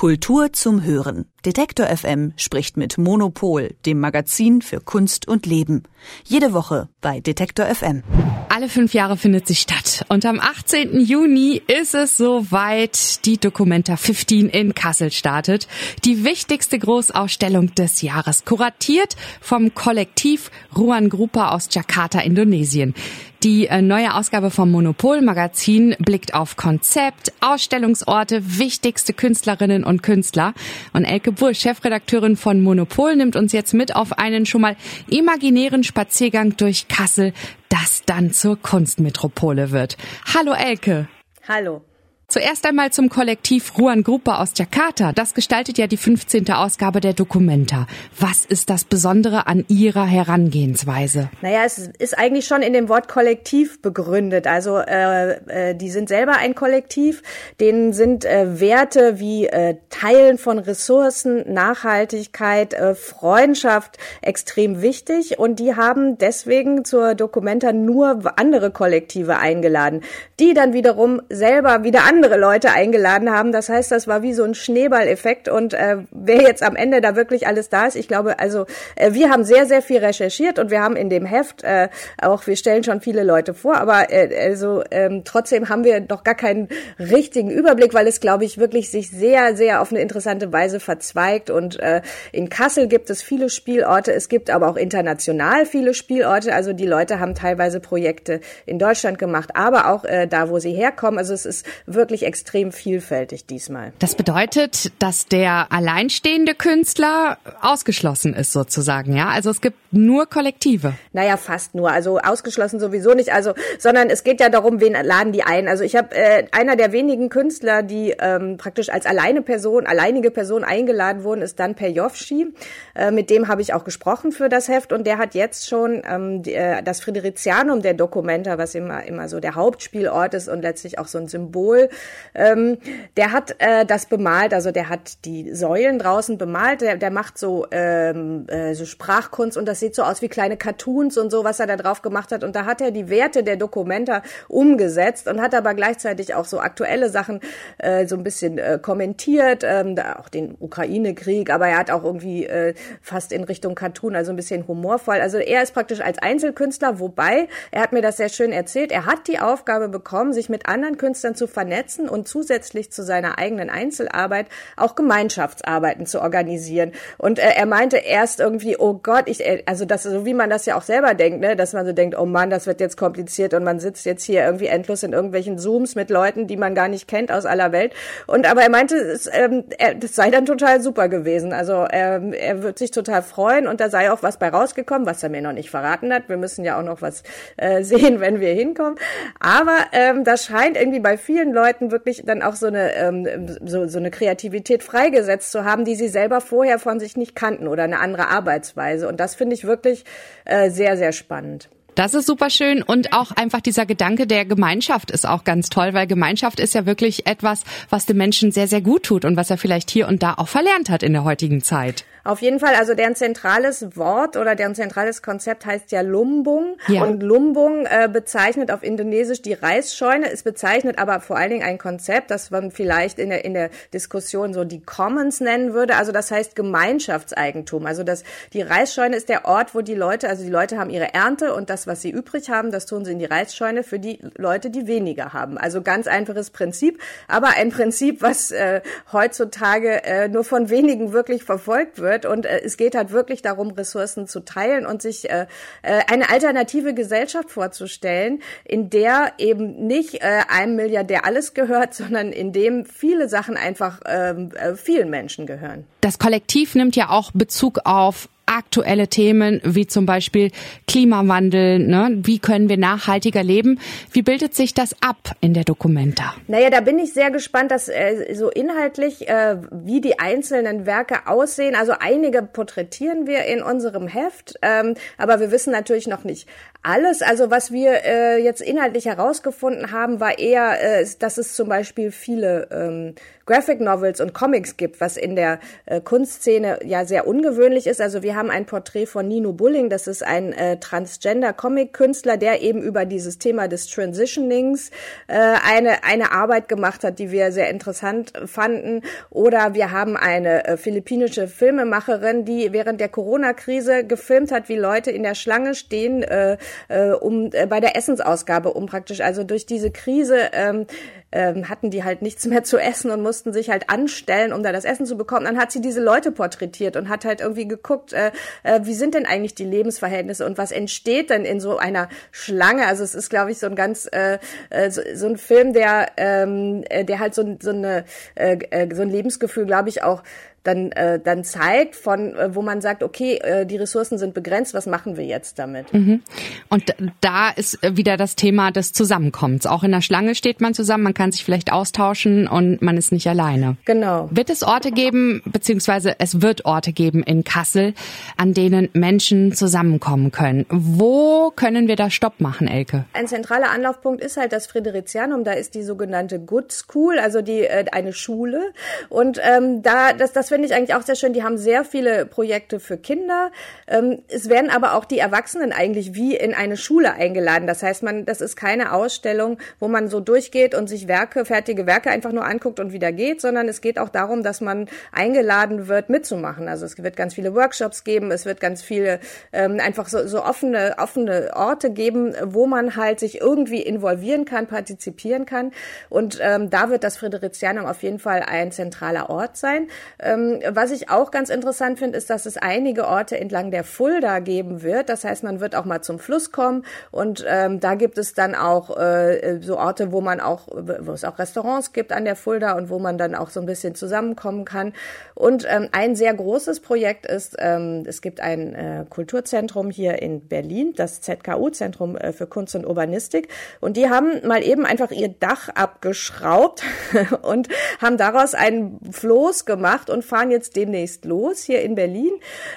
Kultur zum Hören. Detektor FM spricht mit Monopol, dem Magazin für Kunst und Leben. Jede Woche bei Detektor FM. Alle fünf Jahre findet sie statt. Und am 18. Juni ist es soweit. Die Documenta 15 in Kassel startet. Die wichtigste Großausstellung des Jahres. Kuratiert vom Kollektiv Ruan Grupa aus Jakarta, Indonesien. Die äh, neue Ausgabe vom Monopol Magazin blickt auf Konzept, Ausstellungsorte, wichtigste Künstlerinnen und Künstler. Und Elke Buhr, Chefredakteurin von Monopol, nimmt uns jetzt mit auf einen schon mal imaginären Spaziergang durch Kassel, das dann zur Kunstmetropole wird. Hallo Elke. Hallo. Zuerst einmal zum Kollektiv Ruan Gruppe aus Jakarta. Das gestaltet ja die 15. Ausgabe der Dokumenta. Was ist das Besondere an Ihrer Herangehensweise? Naja, es ist eigentlich schon in dem Wort Kollektiv begründet. Also äh, äh, die sind selber ein Kollektiv, denen sind äh, Werte wie äh, Teilen von Ressourcen, Nachhaltigkeit, äh, Freundschaft extrem wichtig und die haben deswegen zur Dokumenta nur andere Kollektive eingeladen, die dann wiederum selber wieder andere andere Leute eingeladen haben. Das heißt, das war wie so ein Schneeballeffekt. Und äh, wer jetzt am Ende da wirklich alles da ist, ich glaube, also äh, wir haben sehr, sehr viel recherchiert und wir haben in dem Heft äh, auch, wir stellen schon viele Leute vor, aber äh, also ähm, trotzdem haben wir noch gar keinen richtigen Überblick, weil es, glaube ich, wirklich sich sehr, sehr auf eine interessante Weise verzweigt. Und äh, in Kassel gibt es viele Spielorte, es gibt aber auch international viele Spielorte. Also die Leute haben teilweise Projekte in Deutschland gemacht, aber auch äh, da, wo sie herkommen. Also es ist wirklich wirklich extrem vielfältig diesmal. Das bedeutet, dass der alleinstehende Künstler ausgeschlossen ist sozusagen, ja? Also es gibt nur Kollektive. Naja, fast nur. Also ausgeschlossen sowieso nicht. Also, sondern es geht ja darum, wen laden die ein. Also ich habe äh, einer der wenigen Künstler, die ähm, praktisch als alleine Person, alleinige Person eingeladen wurden, ist dann Perjovschi. Äh, mit dem habe ich auch gesprochen für das Heft und der hat jetzt schon ähm, die, äh, das Fridericianum der Dokumenta, was immer immer so der Hauptspielort ist und letztlich auch so ein Symbol ähm, der hat äh, das bemalt, also der hat die Säulen draußen bemalt, der, der macht so, ähm, äh, so Sprachkunst und das sieht so aus wie kleine Cartoons und so, was er da drauf gemacht hat. Und da hat er die Werte der Dokumenta umgesetzt und hat aber gleichzeitig auch so aktuelle Sachen äh, so ein bisschen äh, kommentiert, ähm, da auch den Ukraine-Krieg, aber er hat auch irgendwie äh, fast in Richtung Cartoon, also ein bisschen humorvoll. Also er ist praktisch als Einzelkünstler, wobei, er hat mir das sehr schön erzählt, er hat die Aufgabe bekommen, sich mit anderen Künstlern zu vernetzen vernetzen und zusätzlich zu seiner eigenen Einzelarbeit auch Gemeinschaftsarbeiten zu organisieren. Und äh, er meinte erst irgendwie, oh Gott, ich, äh, also das, so wie man das ja auch selber denkt, ne, dass man so denkt, oh Mann, das wird jetzt kompliziert und man sitzt jetzt hier irgendwie endlos in irgendwelchen Zooms mit Leuten, die man gar nicht kennt aus aller Welt. Und aber er meinte, es, ähm, er, das sei dann total super gewesen. Also ähm, er wird sich total freuen und da sei auch was bei rausgekommen, was er mir noch nicht verraten hat. Wir müssen ja auch noch was äh, sehen, wenn wir hinkommen. Aber ähm, das scheint irgendwie bei vielen Leuten Leuten wirklich dann auch so eine, ähm, so, so eine Kreativität freigesetzt zu haben, die sie selber vorher von sich nicht kannten oder eine andere Arbeitsweise. Und das finde ich wirklich äh, sehr, sehr spannend. Das ist super schön und auch einfach dieser Gedanke der Gemeinschaft ist auch ganz toll, weil Gemeinschaft ist ja wirklich etwas, was dem Menschen sehr, sehr gut tut und was er vielleicht hier und da auch verlernt hat in der heutigen Zeit. Auf jeden Fall, also deren zentrales Wort oder deren zentrales Konzept heißt ja Lumbung. Ja. Und Lumbung äh, bezeichnet auf Indonesisch die Reisscheune. Es bezeichnet aber vor allen Dingen ein Konzept, das man vielleicht in der, in der Diskussion so die Commons nennen würde. Also das heißt Gemeinschaftseigentum. Also das, die Reisscheune ist der Ort, wo die Leute, also die Leute haben ihre Ernte und das, was sie übrig haben, das tun sie in die Reisscheune für die Leute, die weniger haben. Also ganz einfaches Prinzip, aber ein Prinzip, was äh, heutzutage äh, nur von wenigen wirklich verfolgt wird wird. Und äh, es geht halt wirklich darum, Ressourcen zu teilen und sich äh, äh, eine alternative Gesellschaft vorzustellen, in der eben nicht äh, einem Milliardär alles gehört, sondern in dem viele Sachen einfach ähm, äh, vielen Menschen gehören. Das Kollektiv nimmt ja auch Bezug auf aktuelle Themen wie zum Beispiel Klimawandel, ne? wie können wir nachhaltiger leben. Wie bildet sich das ab in der Dokumenta? Naja, da bin ich sehr gespannt, dass äh, so inhaltlich, äh, wie die einzelnen Werke aussehen. Also einige porträtieren wir in unserem Heft, ähm, aber wir wissen natürlich noch nicht Alles, also was wir äh, jetzt inhaltlich herausgefunden haben, war eher, äh, dass es zum Beispiel viele ähm, Graphic Novels und Comics gibt, was in der äh, Kunstszene ja sehr ungewöhnlich ist. Also wir haben ein Porträt von Nino Bulling, das ist ein äh, Transgender-Comic-Künstler, der eben über dieses Thema des Transitionings äh, eine, eine Arbeit gemacht hat, die wir sehr interessant fanden. Oder wir haben eine äh, philippinische Filmemacherin, die während der Corona-Krise gefilmt hat, wie Leute in der Schlange stehen, äh, äh, um äh, bei der Essensausgabe, um praktisch also durch diese Krise ähm, ähm, hatten die halt nichts mehr zu essen und mussten sich halt anstellen, um da das Essen zu bekommen. Dann hat sie diese Leute porträtiert und hat halt irgendwie geguckt, äh, äh, wie sind denn eigentlich die Lebensverhältnisse und was entsteht denn in so einer Schlange? Also es ist, glaube ich, so ein ganz äh, äh so, so ein Film, der ähm, äh, der halt so, so eine äh, äh, so ein Lebensgefühl, glaube ich, auch dann, äh, dann zeigt, von äh, wo man sagt, okay, äh, die Ressourcen sind begrenzt, was machen wir jetzt damit? Mhm. Und da ist wieder das Thema des Zusammenkommens. Auch in der Schlange steht man zusammen, man kann sich vielleicht austauschen und man ist nicht alleine. Genau. Wird es Orte geben, beziehungsweise es wird Orte geben in Kassel, an denen Menschen zusammenkommen können. Wo können wir da Stopp machen, Elke? Ein zentraler Anlaufpunkt ist halt das Friderizianum. Da ist die sogenannte Good School, also die äh, eine Schule. Und ähm, da das das finde ich eigentlich auch sehr schön. Die haben sehr viele Projekte für Kinder. Ähm, es werden aber auch die Erwachsenen eigentlich wie in eine Schule eingeladen. Das heißt, man, das ist keine Ausstellung, wo man so durchgeht und sich Werke, fertige Werke einfach nur anguckt und wieder geht, sondern es geht auch darum, dass man eingeladen wird, mitzumachen. Also es wird ganz viele Workshops geben, es wird ganz viele ähm, einfach so, so offene, offene Orte geben, wo man halt sich irgendwie involvieren kann, partizipieren kann. Und ähm, da wird das Friderizianum auf jeden Fall ein zentraler Ort sein. Ähm, was ich auch ganz interessant finde, ist, dass es einige Orte entlang der Fulda geben wird. Das heißt, man wird auch mal zum Fluss kommen und ähm, da gibt es dann auch äh, so Orte, wo man auch, wo es auch Restaurants gibt an der Fulda und wo man dann auch so ein bisschen zusammenkommen kann. Und ähm, ein sehr großes Projekt ist, ähm, es gibt ein äh, Kulturzentrum hier in Berlin, das ZKU, Zentrum äh, für Kunst und Urbanistik. Und die haben mal eben einfach ihr Dach abgeschraubt und haben daraus einen Floß gemacht und fahren jetzt demnächst los hier in Berlin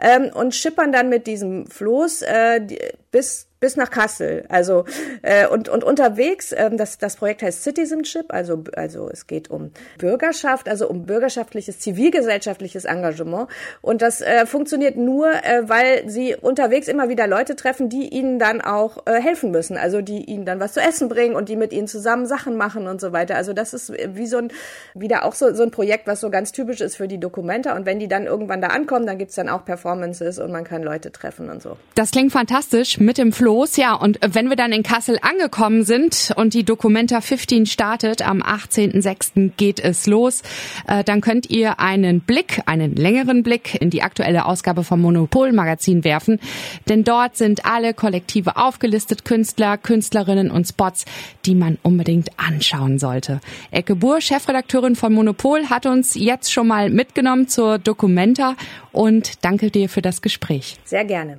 ähm, und schippern dann mit diesem Floß äh, bis bis nach Kassel. Also äh, und und unterwegs, ähm, das das Projekt heißt Citizenship, also also es geht um Bürgerschaft, also um bürgerschaftliches, zivilgesellschaftliches Engagement und das äh, funktioniert nur, äh, weil sie unterwegs immer wieder Leute treffen, die ihnen dann auch äh, helfen müssen, also die ihnen dann was zu essen bringen und die mit ihnen zusammen Sachen machen und so weiter. Also das ist wie so ein wieder auch so so ein Projekt, was so ganz typisch ist für die Dokumenta und wenn die dann irgendwann da ankommen, dann gibt's dann auch Performances und man kann Leute treffen und so. Das klingt fantastisch mit dem los. Ja, und wenn wir dann in Kassel angekommen sind und die Documenta 15 startet, am 18.06. geht es los, äh, dann könnt ihr einen Blick, einen längeren Blick in die aktuelle Ausgabe vom Monopol Magazin werfen. Denn dort sind alle Kollektive aufgelistet, Künstler, Künstlerinnen und Spots, die man unbedingt anschauen sollte. Ecke Buhr, Chefredakteurin von Monopol, hat uns jetzt schon mal mitgenommen zur Documenta und danke dir für das Gespräch. Sehr gerne.